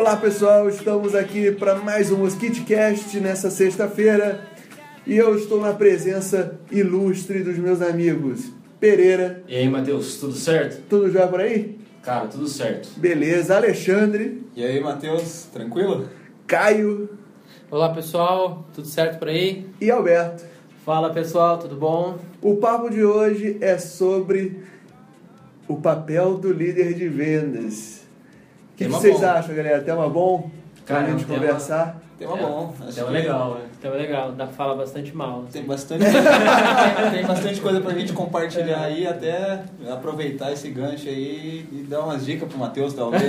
Olá pessoal, estamos aqui para mais um Mosquitecast nessa sexta-feira e eu estou na presença ilustre dos meus amigos Pereira. E aí, Matheus, tudo certo? Tudo já por aí? Cara, tudo certo. Beleza, Alexandre. E aí, Matheus, tranquilo? Caio. Olá pessoal, tudo certo por aí? E Alberto. Fala pessoal, tudo bom? O papo de hoje é sobre o papel do líder de vendas. O que, que vocês bom. acham, galera? Tema bom? Cara, pra gente tema, conversar? Tema é, bom. Acho tema legal, né? Tema legal, dá fala bastante mal. Tem bastante, tem bastante coisa pra gente compartilhar aí, até aproveitar esse gancho aí e dar umas dicas pro Matheus, talvez.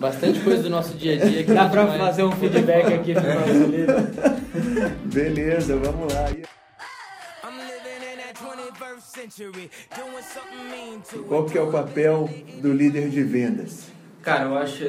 bastante coisa do nosso dia a dia. Que Dá pra fazer um feedback aqui pro nosso líder. Beleza, vamos lá. Qual que é o papel do líder de vendas? Cara, eu acho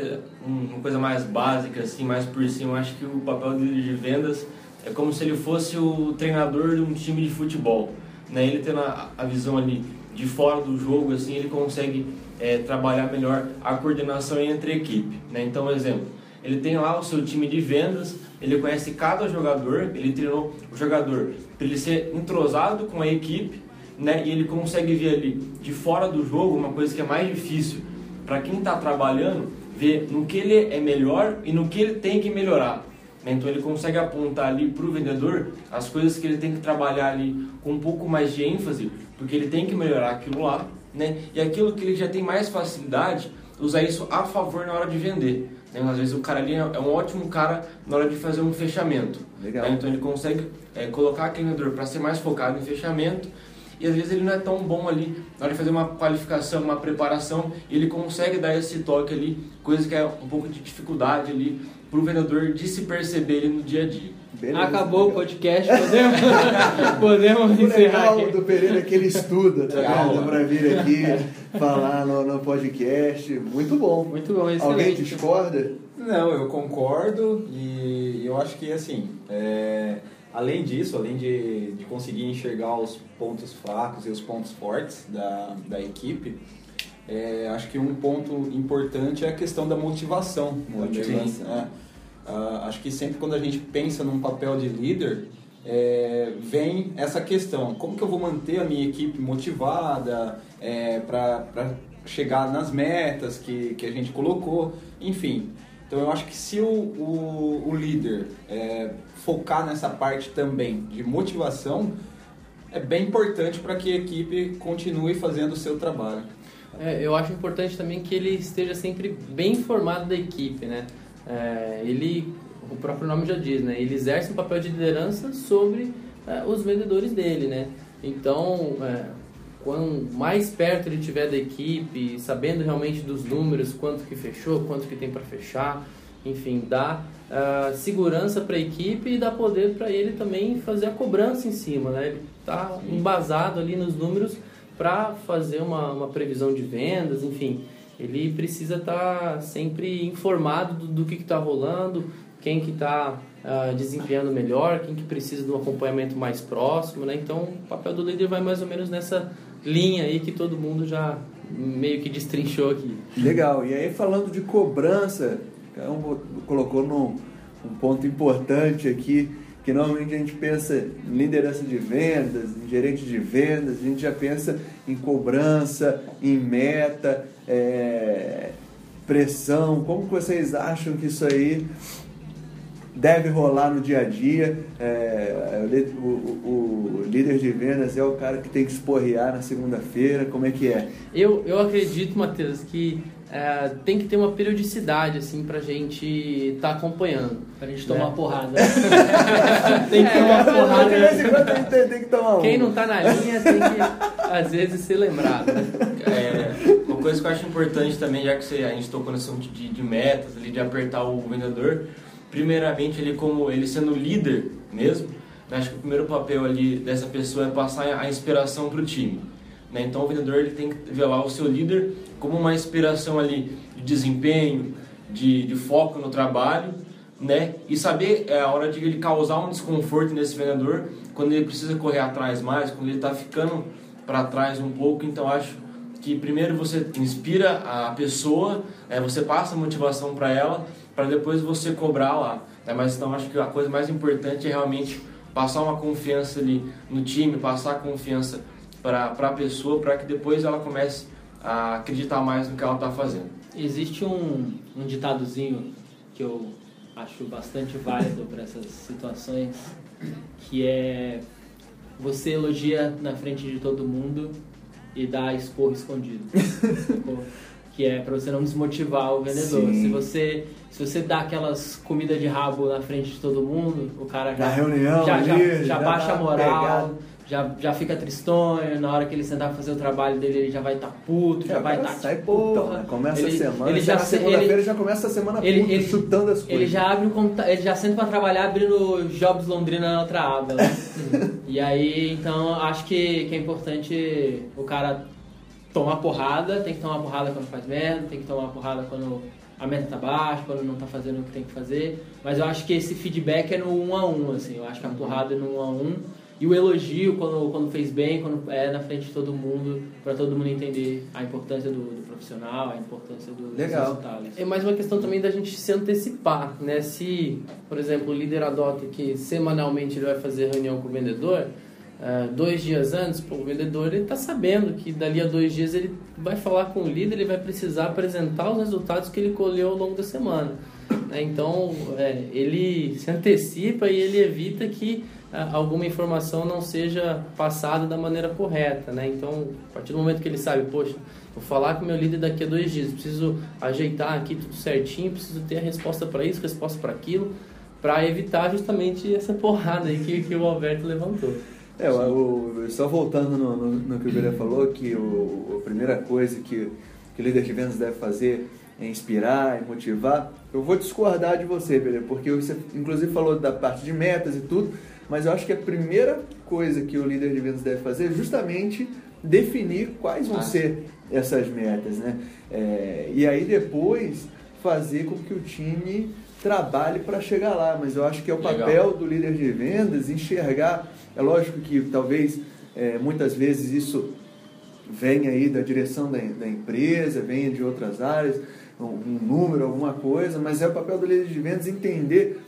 uma coisa mais básica, assim, mais por cima, eu acho que o papel do líder de vendas é como se ele fosse o treinador de um time de futebol. Né? Ele tendo a, a visão ali de fora do jogo, assim, ele consegue é, trabalhar melhor a coordenação entre a equipe. Né? Então, exemplo, ele tem lá o seu time de vendas, ele conhece cada jogador, ele treinou o jogador para ele ser entrosado com a equipe, né? E ele consegue ver ali de fora do jogo uma coisa que é mais difícil para quem está trabalhando, ver no que ele é melhor e no que ele tem que melhorar. Né? Então ele consegue apontar ali para o vendedor as coisas que ele tem que trabalhar ali com um pouco mais de ênfase, porque ele tem que melhorar aquilo lá, né? E aquilo que ele já tem mais facilidade, usar isso a favor na hora de vender. Né? Às vezes o cara ali é um ótimo cara na hora de fazer um fechamento. Legal. Né? Então ele consegue é, colocar aquele vendedor para ser mais focado em fechamento e às vezes ele não é tão bom ali na hora de fazer uma qualificação, uma preparação, e ele consegue dar esse toque ali, coisa que é um pouco de dificuldade ali para o vendedor de se perceber ele no dia a dia. Beleza, Acabou legal. o podcast, podemos, podemos o encerrar legal do Pereira é que ele estuda, tá vendo? Para vir aqui falar no, no, podcast. Muito bom. Muito bom, excelente. Alguém discorda? Não, eu concordo e eu acho que assim, é, além disso, além de, de conseguir enxergar os pontos fracos e os pontos fortes da, da equipe, é, acho que um ponto importante é a questão da motivação. motivação. É, uh, acho que sempre quando a gente pensa num papel de líder, é, vem essa questão: como que eu vou manter a minha equipe motivada é, para chegar nas metas que, que a gente colocou? Enfim, então eu acho que se o, o, o líder é, focar nessa parte também de motivação, é bem importante para que a equipe continue fazendo o seu trabalho. É, eu acho importante também que ele esteja sempre bem informado da equipe, né? É, ele, o próprio nome já diz, né? Ele exerce um papel de liderança sobre é, os vendedores dele, né? Então, é, quanto mais perto ele tiver da equipe, sabendo realmente dos números, quanto que fechou, quanto que tem para fechar, enfim, dá uh, segurança para a equipe e dá poder para ele também fazer a cobrança em cima, né? Ele está embasado ali nos números para fazer uma, uma previsão de vendas, enfim, ele precisa estar tá sempre informado do, do que está rolando, quem que está uh, desempenhando melhor, quem que precisa de um acompanhamento mais próximo, né? Então, o papel do líder vai mais ou menos nessa linha aí que todo mundo já meio que destrinchou aqui. Legal. E aí falando de cobrança, um colocou num um ponto importante aqui, que normalmente a gente pensa em liderança de vendas, em gerente de vendas, a gente já pensa em cobrança, em meta, é, pressão. Como vocês acham que isso aí deve rolar no dia a dia. É, o, o, o, líder de vendas é o cara que tem que esporrear na segunda-feira. Como é que é? Eu, eu acredito, Matheus, que é, tem que ter uma periodicidade assim pra gente estar tá acompanhando. Pra gente tomar né? porrada. tem que tomar é, porrada. Tem, tem, que tomar Quem não tá na linha tem que, às vezes, ser lembrado. É, uma coisa que eu acho importante também, já que você, a gente tocou nessa de, de metas, ali, de apertar o vendedor, primeiramente ele como ele sendo líder mesmo, acho que o primeiro papel ali dessa pessoa é passar a inspiração para o time. Né? Então o vendedor ele tem que ver lá o seu líder como uma inspiração ali de desempenho, de, de foco no trabalho, né? E saber é, a hora de ele causar um desconforto nesse vendedor quando ele precisa correr atrás mais, quando ele está ficando para trás um pouco. Então acho que primeiro você inspira a pessoa, é, você passa motivação para ela, para depois você cobrar lá. Né? Mas então acho que a coisa mais importante é realmente passar uma confiança ali no time, passar confiança para a pessoa, para que depois ela comece a acreditar mais no que ela está fazendo. Existe um, um ditadozinho que eu acho bastante válido para essas situações, que é você elogia na frente de todo mundo e dá esporro escondido. que é para você não desmotivar o vendedor. Sim. Se você se você dá aquelas comidas de rabo na frente de todo mundo, o cara já na reunião já, ali, já, já, já baixa tá a moral. Pegado já, já fica tristonho, na hora que ele sentar pra fazer o trabalho dele, ele já vai estar tá puto, já vai estar tá, sai putão, né? Começa ele, a semana, ele já segunda-feira ele já começa a semana ele, puto, ele, chutando as coisas. Ele já abre um ele já senta pra trabalhar abrindo Jobs Londrina na outra aba, né? e aí, então, acho que, que é importante o cara tomar porrada, tem que tomar porrada quando faz merda, tem que tomar porrada quando a meta tá baixa, quando não tá fazendo o que tem que fazer. Mas eu acho que esse feedback é no um a um, assim. Eu acho que a porrada é no um a um e o elogio quando, quando fez bem, quando é na frente de todo mundo, para todo mundo entender a importância do, do profissional, a importância do, Legal. dos resultados. É mais uma questão também da gente se antecipar, né? Se, por exemplo, o líder adota que semanalmente ele vai fazer reunião com o vendedor, uh, dois dias antes, pô, o vendedor ele está sabendo que dali a dois dias ele vai falar com o líder, ele vai precisar apresentar os resultados que ele colheu ao longo da semana. Né? Então, é, ele se antecipa e ele evita que alguma informação não seja passada da maneira correta, né? Então, a partir do momento que ele sabe, poxa, vou falar com meu líder daqui a dois dias, preciso ajeitar aqui tudo certinho, preciso ter a resposta para isso, resposta para aquilo, para evitar justamente essa porrada aí que, que o Alberto levantou. É, o, só voltando no, no, no que o Guilherme falou, que o, a primeira coisa que, que o líder de vendas deve fazer é inspirar, motivar. Eu vou discordar de você, Pedro, porque você inclusive falou da parte de metas e tudo, mas eu acho que a primeira coisa que o líder de vendas deve fazer é justamente definir quais vão ah. ser essas metas, né? É, e aí depois fazer com que o time trabalhe para chegar lá. Mas eu acho que é o Legal. papel do líder de vendas enxergar. É lógico que talvez é, muitas vezes isso venha aí da direção da, da empresa, venha de outras áreas, um, um número, alguma coisa, mas é o papel do líder de vendas entender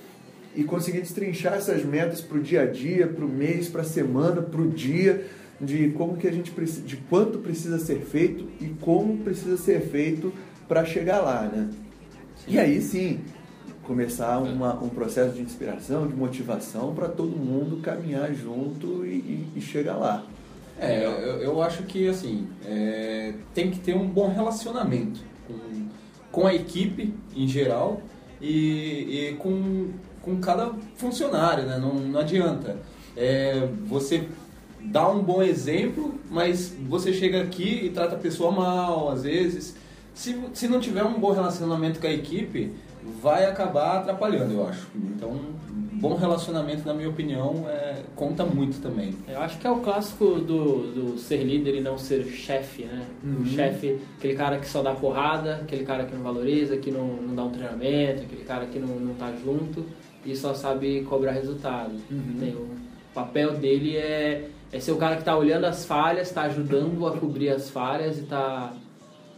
e conseguir destrinchar essas metas para o dia a dia, para o mês, para a semana, para o dia, de como que a gente precisa, de quanto precisa ser feito e como precisa ser feito para chegar lá, né? E aí sim começar uma, um processo de inspiração, de motivação para todo mundo caminhar junto e, e, e chegar lá. É, eu, eu acho que assim é, tem que ter um bom relacionamento com, com a equipe em geral e, e com com cada funcionário, né? Não, não adianta. É, você dá um bom exemplo, mas você chega aqui e trata a pessoa mal, às vezes. Se, se não tiver um bom relacionamento com a equipe, vai acabar atrapalhando, eu acho. Então, bom relacionamento, na minha opinião, é, conta muito também. Eu acho que é o clássico do, do ser líder e não ser chefe, né? Uhum. O chefe, aquele cara que só dá porrada, aquele cara que não valoriza, que não, não dá um treinamento, aquele cara que não, não tá junto e só sabe cobrar resultado. Uhum. o papel dele é, é ser o cara que está olhando as falhas, está ajudando a cobrir as falhas e está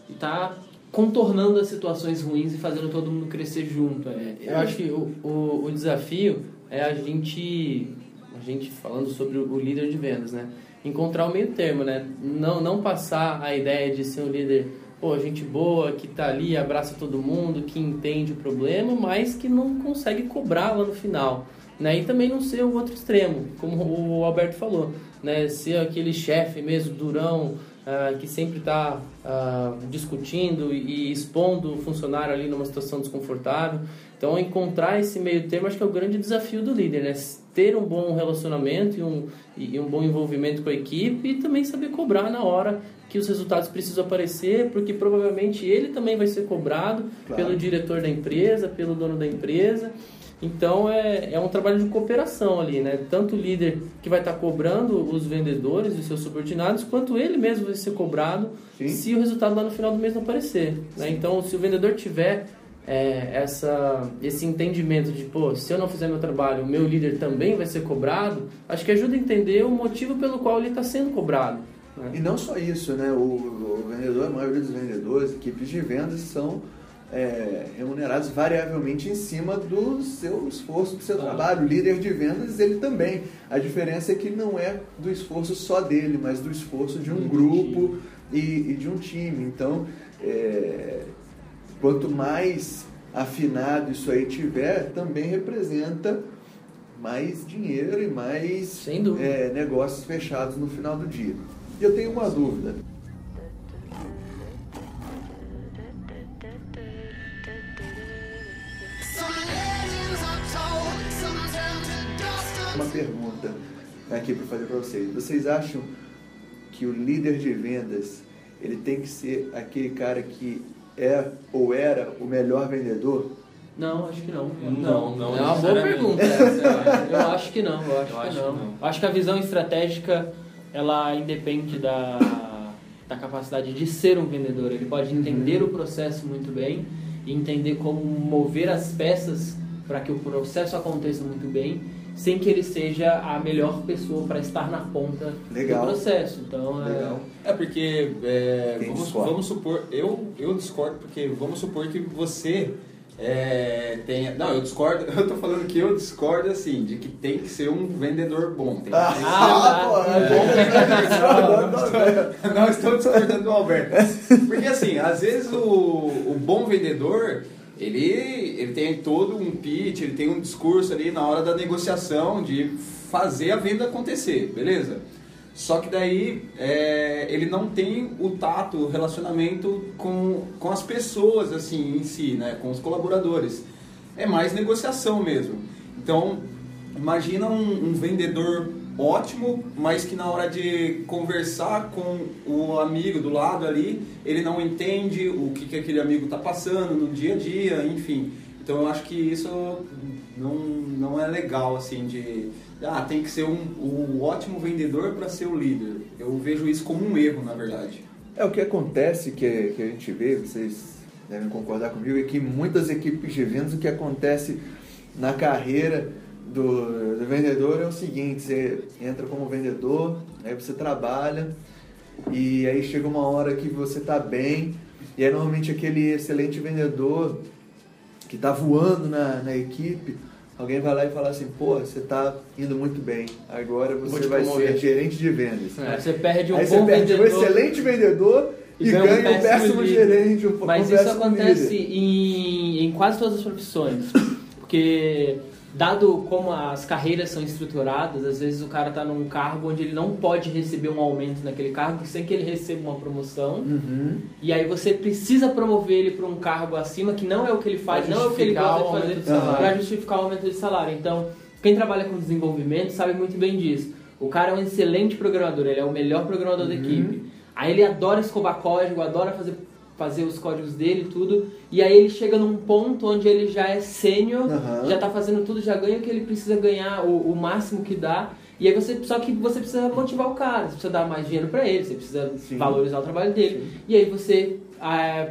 e tá contornando as situações ruins e fazendo todo mundo crescer junto. É, eu acho que o, o, o desafio é a gente, a gente falando sobre o líder de vendas, né? Encontrar o meio termo, né? Não, não passar a ideia de ser um líder pô, gente boa, que tá ali, abraça todo mundo, que entende o problema, mas que não consegue cobrar lá no final. Né? E também não ser o outro extremo, como o Alberto falou, né? ser aquele chefe mesmo durão, uh, que sempre está uh, ah, discutindo e expondo o funcionário ali numa situação desconfortável. Então, encontrar esse meio termo acho que é o grande desafio do líder, né? ter um bom relacionamento e um, e um bom envolvimento com a equipe e também saber cobrar na hora que os resultados precisam aparecer, porque provavelmente ele também vai ser cobrado claro. pelo diretor da empresa, pelo dono da empresa. Então é, é um trabalho de cooperação ali, né? Tanto o líder que vai estar cobrando os vendedores e seus subordinados, quanto ele mesmo vai ser cobrado Sim. se o resultado lá no final do mês não aparecer. Né? Então, se o vendedor tiver é, essa, esse entendimento de, pô, se eu não fizer meu trabalho, o meu líder também vai ser cobrado, acho que ajuda a entender o motivo pelo qual ele está sendo cobrado. Né? E não só isso, né? O, o vendedor, a maioria dos vendedores, equipes de vendas são é, remunerados variavelmente em cima do seu esforço, do seu trabalho. O líder de vendas, ele também. A diferença é que não é do esforço só dele, mas do esforço de um Do grupo e, e de um time. Então, é, quanto mais afinado isso aí tiver, também representa mais dinheiro e mais é, negócios fechados no final do dia. E eu tenho uma dúvida. Uma pergunta aqui para fazer para vocês. Vocês acham que o líder de vendas ele tem que ser aquele cara que é ou era o melhor vendedor? Não, acho que não. Não, não É uma boa pergunta. essa. Eu acho que não, eu acho, Eu que, acho não. que não. Eu acho que a visão estratégica, ela independe da, da capacidade de ser um vendedor. Ele pode entender o processo muito bem e entender como mover as peças para que o processo aconteça muito bem, sem que ele seja a melhor pessoa para estar na ponta Legal. do processo. Então, é- Legal. É porque, é, vamos, vamos supor, eu, eu discordo porque vamos supor que você é, tenha... Não, eu discordo, eu tô falando que eu discordo assim, de que tem que ser um vendedor bom. Tem que Ah, ser- Ah, pô, tá. é bom. Não estou discordando do Alberto. Porque assim, às vezes o, o bom vendedor, ele, ele tem todo um pitch, ele tem um discurso ali na hora da negociação de fazer a venda acontecer, beleza? Só que daí é, ele não tem o tato, o relacionamento com, com as pessoas assim em si, né? com os colaboradores. É mais negociação mesmo. Então, imagina um, um vendedor ótimo, mas que na hora de conversar com o amigo do lado ali, ele não entende o que, que aquele amigo está passando no dia a dia, enfim. Então eu acho que isso não, não é legal, assim, de... Ah, tem que ser um, o ótimo vendedor para ser o líder. Eu vejo isso como um erro, na verdade. É o que acontece, que, que a gente vê, vocês devem concordar comigo, é que muitas equipes de vendas o que acontece na carreira do, do vendedor é o seguinte, você entra como vendedor, aí você trabalha, e aí chega uma hora que você está bem, e aí normalmente aquele excelente vendedor que está voando na, na equipe, alguém vai lá e fala assim, pô, você está indo muito bem, agora você vai promover." ser gerente de vendas. é, você perde um Aí você bom perde um vendedor. excelente vendedor e, E ganha ganha um péssimo, gerente, um Mas um isso acontece em, em quase todas as profissões. Porque, dado como as carreiras são estruturadas, às vezes o cara está num cargo onde ele não pode receber um aumento naquele cargo sem que ele receba uma promoção. Uhum. E aí você precisa promover ele para um cargo acima que não é o que ele faz, não é o que ele gosta de fazer para justificar o aumento de salário. Então, quem trabalha com desenvolvimento sabe muito bem disso. O cara é um excelente programador, ele é o melhor programador da Uhum. equipe. Aí ele adora escovar código, adora fazer, fazer os códigos dele e tudo. E aí ele chega num ponto onde ele já é sênior, Aham. já tá fazendo tudo, já ganha o que ele precisa ganhar, o, o máximo que dá. E aí você, só que você precisa motivar o cara, você precisa dar mais dinheiro para ele, você precisa Sim. valorizar o trabalho dele. E aí você ah,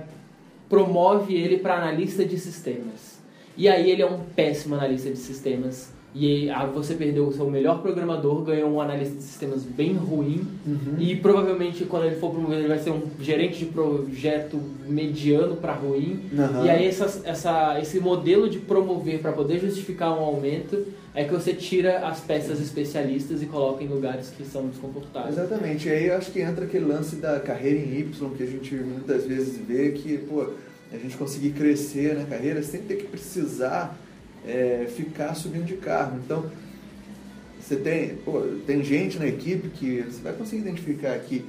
promove ele para analista de sistemas. E aí ele é um péssimo analista de sistemas. E aí você perdeu o seu melhor programador, ganhou um analista de sistemas bem ruim. Uhum. E provavelmente quando ele for promovido ele vai ser um gerente de projeto mediano para ruim. Aham. E aí essa, essa, esse modelo de promover para poder justificar um aumento é que você tira as peças especialistas e coloca em lugares que são desconfortáveis. Exatamente, e aí eu acho que entra aquele lance da carreira em Y que a gente muitas vezes vê que, pô, a gente conseguir crescer na carreira sem ter que precisar é, ficar subindo de cargo. Então, você tem, pô, tem gente na equipe que você vai conseguir identificar que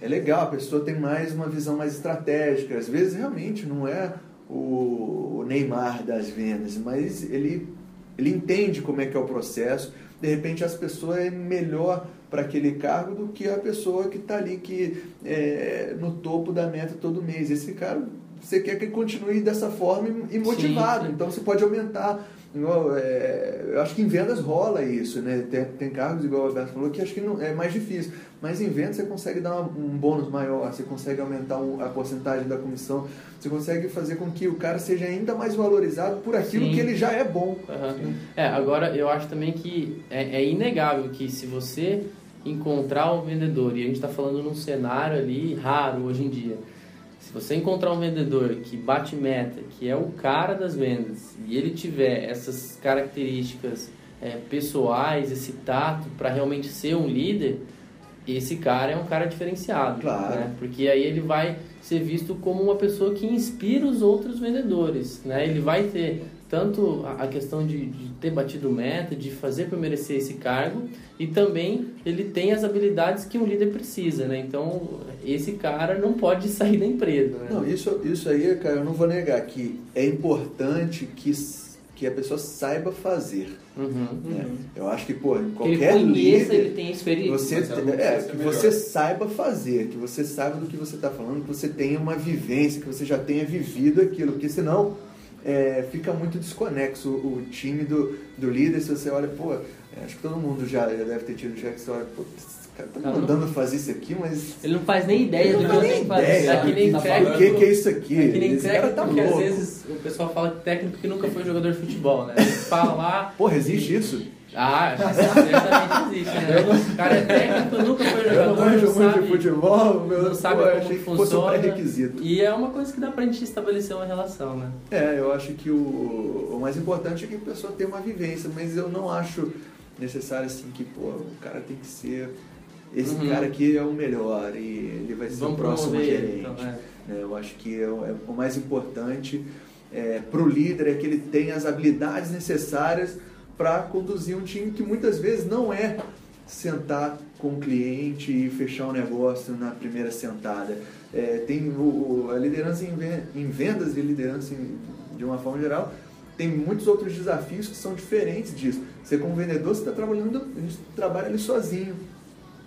é legal, a pessoa tem mais uma visão mais estratégica. Às vezes realmente não é o o Neymar das vendas, mas ele, ele entende como é que é o processo. De repente as pessoas é melhor para aquele cargo do que a pessoa que está ali que é, no topo da meta todo mês. Esse cara você quer que ele continue dessa forma e motivado. Sim. Então você pode aumentar. Igual, é, eu acho que em vendas rola isso, né? Tem, tem cargos, igual o Alberto falou, que acho que não, é mais difícil. Mas em vendas você consegue dar uma- um bônus maior, você consegue aumentar um- a porcentagem da comissão, você consegue fazer com que o cara seja ainda mais valorizado por aquilo Sim. que ele já é bom. Aham. É, agora eu acho também que é, é inegável que se você encontrar um vendedor, e a gente está falando num cenário ali raro hoje em dia, se você encontrar um vendedor que bate meta, que é o cara das vendas, e ele tiver essas características é, pessoais, esse tato para realmente ser um líder, esse cara é um cara diferenciado. Claro. Né? Porque aí ele vai ser visto como uma pessoa que inspira os outros vendedores. Né? Ele vai ter tanto a questão de, de, ter batido meta, de fazer para merecer esse cargo, e também ele tem as habilidades que um líder precisa, né? Então, esse cara não pode sair da empresa. Né? Não, isso, isso aí, cara, eu não vou negar que é importante que, que a pessoa saiba fazer. Uhum. Né? Eu acho que, pô, ele qualquer conheça, líder, ele tem experiência. você, é, precisa que ser você melhor. saiba fazer, que você saiba do que você está falando, que você tenha uma vivência, que você já tenha vivido aquilo, porque senão é, fica muito desconexo o, time do, do líder, se você olha, pô, é, acho que todo mundo já, já deve ter tido um cheque, você olha, pô, cara tá me Cara, não- mandando fazer isso aqui, mas Ele não faz nem ideia do que eu tenho que fazer. É que nem Tá o que, que é isso aqui? É que nem esse cara técnico, tá porque às vezes o pessoal fala que técnico que nunca foi jogador de futebol, né? Ele fala lá, Porra, existe isso? ah, certamente existe, né? O cara é técnico, nunca foi Eu não jogador, manjo não sabe, de futebol, meu, não sabe pô, como achei que fosse um funciona. pré-requisito. E é uma coisa que dá pra gente estabelecer uma relação, né? É, eu acho que o, o mais importante é que a pessoa tenha uma vivência, mas eu não acho necessário assim que, pô, o cara tem que ser. Esse Uhum. cara aqui é o melhor e ele vai ser Vamos o próximo gerente. então, é. É, eu acho que é o, é o mais importante para o líder é que ele tenha as habilidades necessárias para conduzir um time que muitas vezes não é sentar com o cliente e fechar um negócio na primeira sentada. É, tem o, o- a liderança em, em vendas e liderança em- de uma forma geral tem muitos outros desafios que são diferentes disso. Você como vendedor, você está trabalhando, a gente trabalha ali sozinho,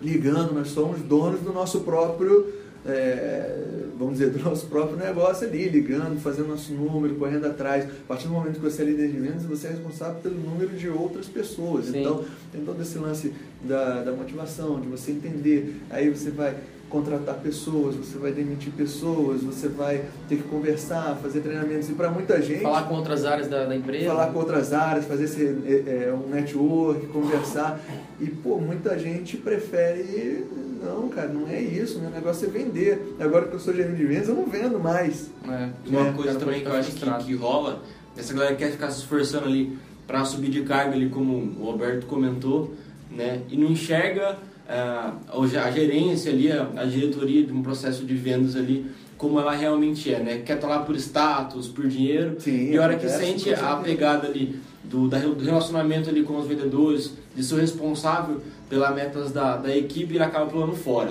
ligando, nós somos donos do nosso próprio, é, vamos dizer, do nosso próprio negócio ali, ligando, fazendo nosso número, correndo atrás. A partir do momento que você é líder de vendas, você é responsável pelo número de outras pessoas. Sim. Então, tem todo esse lance da, da motivação, de você entender. Aí você vai contratar pessoas, você vai demitir pessoas, você vai ter que conversar, fazer treinamentos. E para muita gente Falar com outras áreas da, da empresa. falar com outras áreas, fazer esse, é, é, um network, conversar. E, pô, muita gente prefere. Não, cara, não é isso. Meu negócio é vender. Agora que eu sou gerente de vendas, eu não vendo mais. É. Uma É, coisa cara, também que eu acho que, que rola, essa galera quer ficar se esforçando ali para subir de carga ali, como o Alberto comentou, né? E não enxerga a gerência ali, a, diretoria de um processo de vendas ali, como ela realmente é, né? Quer estar lá por status, por dinheiro, Sim, e a hora que sente a pegada ali do, da- do relacionamento ali com os vendedores, de ser responsável pelas metas da, da equipe, ele acaba pulando fora.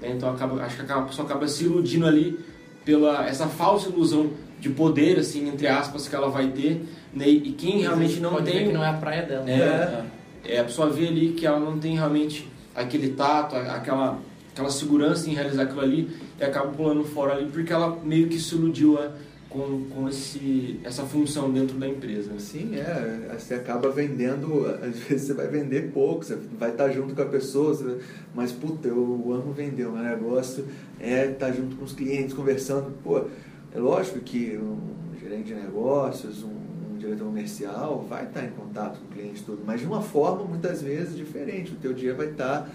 né? Então acaba, acho que acaba- a pessoa acaba se iludindo ali pela essa falsa ilusão de poder, assim, entre aspas, que ela vai ter, né? E quem realmente não Pode ver tem... que não é a praia dela. É, é, a pessoa vê ali que ela não tem realmente aquele tato, a- aquela, aquela segurança em realizar aquilo ali e acaba pulando fora ali porque ela meio que se iludiu é, com, com esse, essa função dentro da empresa. né? Sim, é. Você acaba vendendo, às vezes você vai vender pouco, você vai estar junto com a pessoa, você- mas puta, eu amo vender, o meu negócio é estar junto com os clientes, conversando. Pô, é lógico que um gerente de negócios, um diretor comercial vai estar em contato com o cliente tudo, mas de uma forma muitas vezes diferente. O teu dia vai estar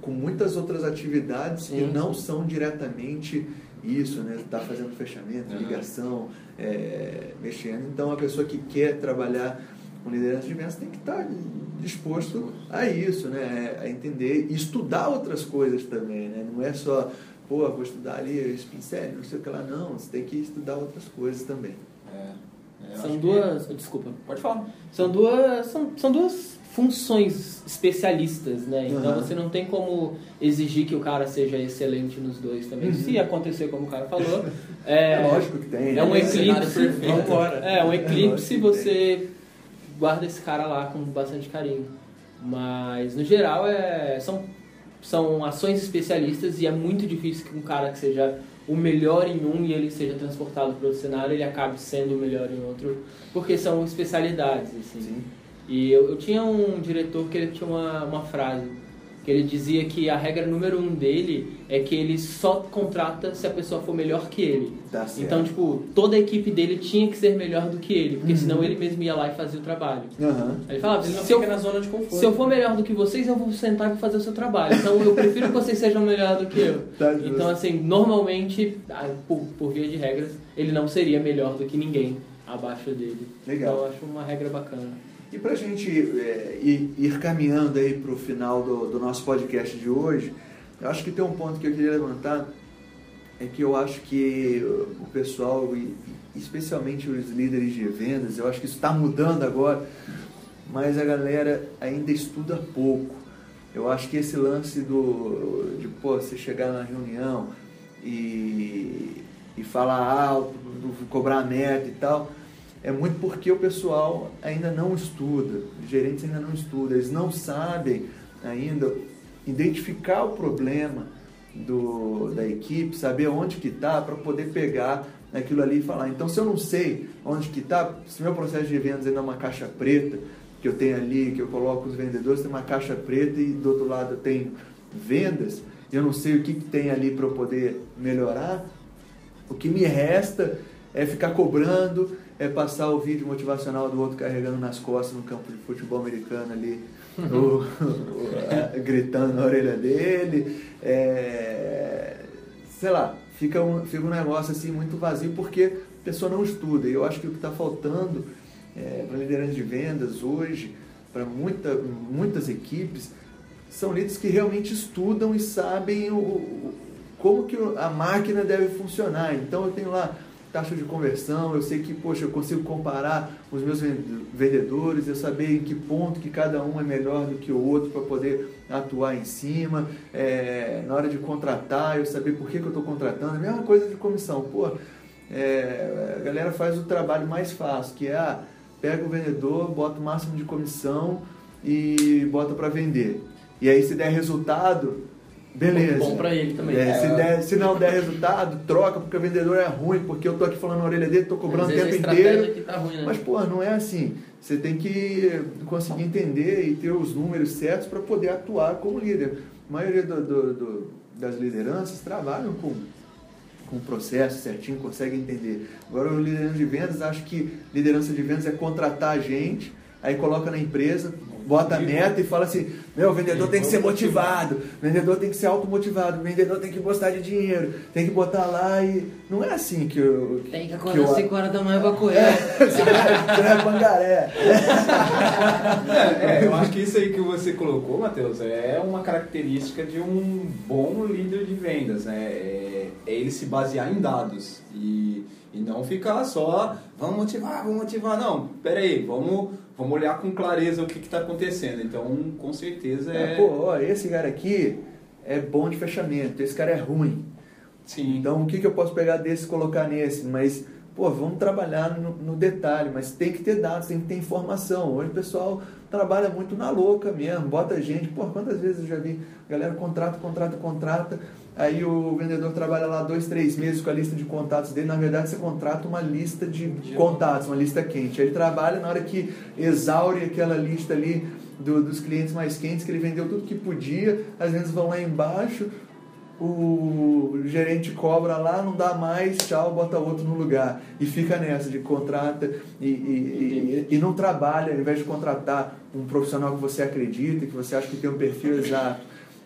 com muitas outras atividades que Sim. não são diretamente isso, né? Tá fazendo fechamento, ligação, é, mexendo. Então, a pessoa que quer trabalhar com liderança de vendas tem que estar disposto a isso, né? A entender e estudar outras coisas também, né? Não é só, pô, vou estudar ali selling, não sei o que lá, não. Você tem que estudar outras coisas também. É, é, São duas. Desculpa. que- Pode falar. São duas, são, são duas funções especialistas, né? Então Aham. você não tem como exigir que o cara seja excelente nos dois também. Uhum. Se acontecer como o cara falou, é, É, lógico que tem. é um né? eclipse. Vambora. É um eclipse lógico que você guarda esse cara lá com bastante carinho. Mas no geral é, são, são ações especialistas e é muito difícil que um cara que seja o melhor em um e ele seja transportado para outro cenário, ele acabe sendo o melhor em outro, porque são especialidades. Assim. Sim. E eu, eu tinha um diretor que ele tinha uma, uma frase que ele dizia que a regra número um dele é que ele só contrata se a pessoa for melhor que ele. Tá. Então, tipo, toda a equipe dele tinha que ser melhor do que ele, porque senão ele mesmo ia lá e fazia o trabalho. Aí ele falava, Ele não se eu, fica na zona de conforto. se eu for melhor do que vocês, eu vou sentar e vou fazer o seu trabalho. Então, eu prefiro que vocês sejam melhor do que eu. Tá justo. Então, assim, normalmente, por, por via de regras, ele não seria melhor do que ninguém abaixo dele. Legal. Então, eu acho uma regra bacana. E para a gente é, ir, ir caminhando aí para o final do, do nosso podcast de hoje, eu acho que tem um ponto que eu queria levantar, é que eu acho que o pessoal, especialmente os líderes de vendas, eu acho que isso está mudando agora, mas a galera ainda estuda pouco. Eu acho que esse lance do, de pô, você chegar na reunião e, e falar alto, cobrar meta e tal, é muito porque o pessoal ainda não estuda, os gerentes ainda não estudam, eles não sabem ainda identificar o problema do, da equipe, saber onde que está para poder pegar aquilo ali e falar. Então, se eu não sei onde que está, se meu processo de vendas ainda é uma caixa preta, que eu tenho ali, que eu coloco os vendedores, tem uma caixa preta e do outro lado eu tenho vendas, eu não sei o que, que tem ali para eu poder melhorar, o que me resta é ficar cobrando, é passar o vídeo motivacional do outro carregando nas costas no campo de futebol americano ali, o- o- a- gritando na orelha dele. é, sei lá, fica um, fica um negócio assim muito vazio porque a pessoa não estuda. E eu acho que o que está faltando para liderança de vendas hoje, para muita, muitas equipes, são líderes que realmente estudam e sabem o, o- como que a máquina deve funcionar. Então eu tenho lá taxa de conversão, eu sei que, poxa, eu consigo comparar os meus ven- vendedores, eu saber em que ponto que cada um é melhor do que o outro para poder atuar em cima. É, na hora de contratar, eu saber por que, que eu estou contratando. A mesma coisa de comissão. Pô, é, a galera faz o trabalho mais fácil, que é ah, pega o vendedor, bota o máximo de comissão e bota para vender. E aí se der resultado, beleza. Bom pra ele também. É, se, É. der- se não der resultado, troca, porque o vendedor é ruim, porque eu tô aqui falando na orelha dele, tô cobrando o tempo inteiro. tá ruim, né? Mas, pô, não é assim. Você tem que conseguir entender e ter os números certos para poder atuar como líder. A maioria do- do- do- das lideranças trabalham com, com o processo certinho, conseguem entender. Agora, o liderança de vendas, acho que liderança de vendas é contratar a gente, aí coloca na empresa, bota a meta e fala assim: meu, o vendedor tem que ser motivado, o vendedor tem que ser automotivado, o vendedor tem que gostar de dinheiro, tem que botar lá e. Não é assim que eu. Tem que que acordar eu- às 5 horas da manhã pra correr. Você é pangaré. É, é, eu acho que isso aí que você colocou, Matheus, é uma característica de um bom líder de vendas, né? É, é ele se basear em dados e, e não ficar só, vamos motivar, vamos motivar. Não, peraí, vamos, vamos olhar com clareza o que está acontecendo. Então, com certeza É, é. pô, ó, esse cara aqui é bom de fechamento, esse cara é ruim. sim. Então, o que, que eu posso pegar desse e colocar nesse? Mas, pô, vamos trabalhar no, no detalhe, mas tem que ter dados, tem que ter informação. Hoje o pessoal trabalha muito na louca mesmo, bota gente. Pô, quantas vezes eu já vi, galera contrata, contrata, contrata, aí o vendedor trabalha lá dois, três meses com a lista de contatos dele. Na verdade, você contrata uma lista de contatos, uma lista quente. Aí ele trabalha na hora que exaure aquela lista ali do- dos clientes mais quentes, que ele vendeu tudo que podia, as vendas vão lá embaixo, o gerente cobra lá, não dá mais, tchau, bota outro no lugar. E fica nessa de contrata e, e, e, e não trabalha, ao invés de contratar um profissional que você acredita, que você acha que tem um perfil exato,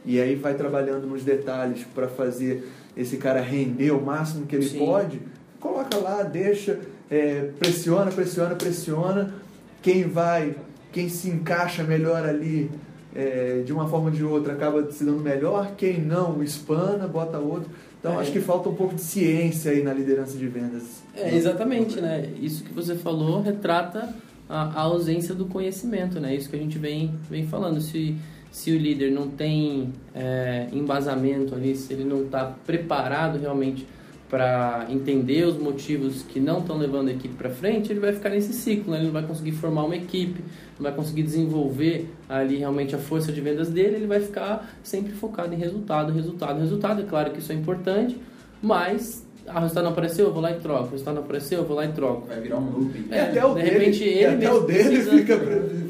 e aí vai trabalhando nos detalhes para fazer esse cara render o máximo que ele Sim. pode, coloca lá, deixa, é, pressiona, pressiona, pressiona. Quem vai, quem se encaixa melhor ali é, de uma forma ou de outra acaba se dando melhor, quem não espana, bota outro. Então É. acho que falta um pouco de ciência aí na liderança de vendas. É, exatamente, né? Isso que você falou retrata a, a ausência do conhecimento, né? Isso que a gente vem, vem falando. Se, se o líder não tem é, embasamento ali, se ele não está preparado realmente para entender os motivos que não estão levando a equipe para frente, ele vai ficar nesse ciclo, né? ele não vai conseguir formar uma equipe, não vai conseguir desenvolver ali realmente a força de vendas dele, ele vai ficar sempre focado em resultado, resultado, resultado. É claro que isso é importante, mas ah, o resultado não apareceu, eu vou lá e troco. O resultado não apareceu, eu vou lá e troco. Vai virar um looping. E até o de dele, repente e ele até mesmo o dele fica,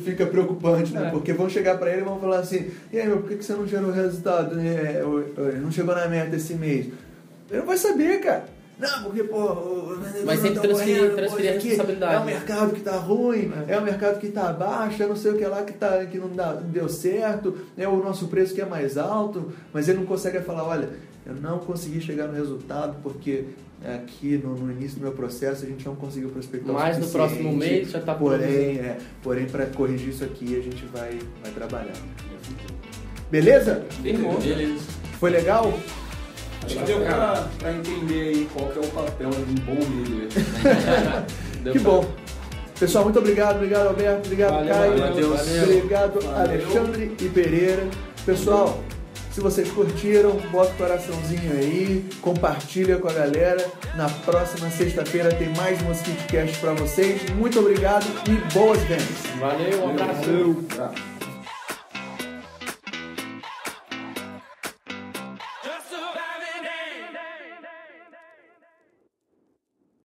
fica preocupante, né? É. Porque vão chegar pra ele e vão falar assim: e aí, meu, por que você não gerou resultado? O- o- Não chegou na meta esse mês? Ele não vai saber, cara. Não, porque, pô, Mas sempre tá transferir- correndo, pô, transferir a responsabilidade, É o né? mercado que tá ruim, é. o mercado que tá baixo, é não sei o que lá que, tá, que não, dá, não deu certo, é o nosso preço que é mais alto, mas ele não consegue falar, olha, eu não consegui chegar no resultado porque aqui no, no início do meu processo a gente não conseguiu prospectar o Mas no próximo mês já tá Porém, é, porém para corrigir isso aqui a gente vai, vai trabalhar. Beleza? Beleza. Foi legal? Acho que deu pra, pra entender aí qual que é o papel de um bom líder. Que pra- bom. Pessoal, muito obrigado. Obrigado, Alberto. Obrigado, Valeu, Caio. valeu, valeu. Obrigado. Alexandre e Pereira. Pessoal, se vocês curtiram, bota o coraçãozinho aí, compartilha com a galera. Na próxima sexta-feira tem mais Mosquito Cast pra vocês. Muito obrigado e boas vendas. Valeu, um abraço. Valeu.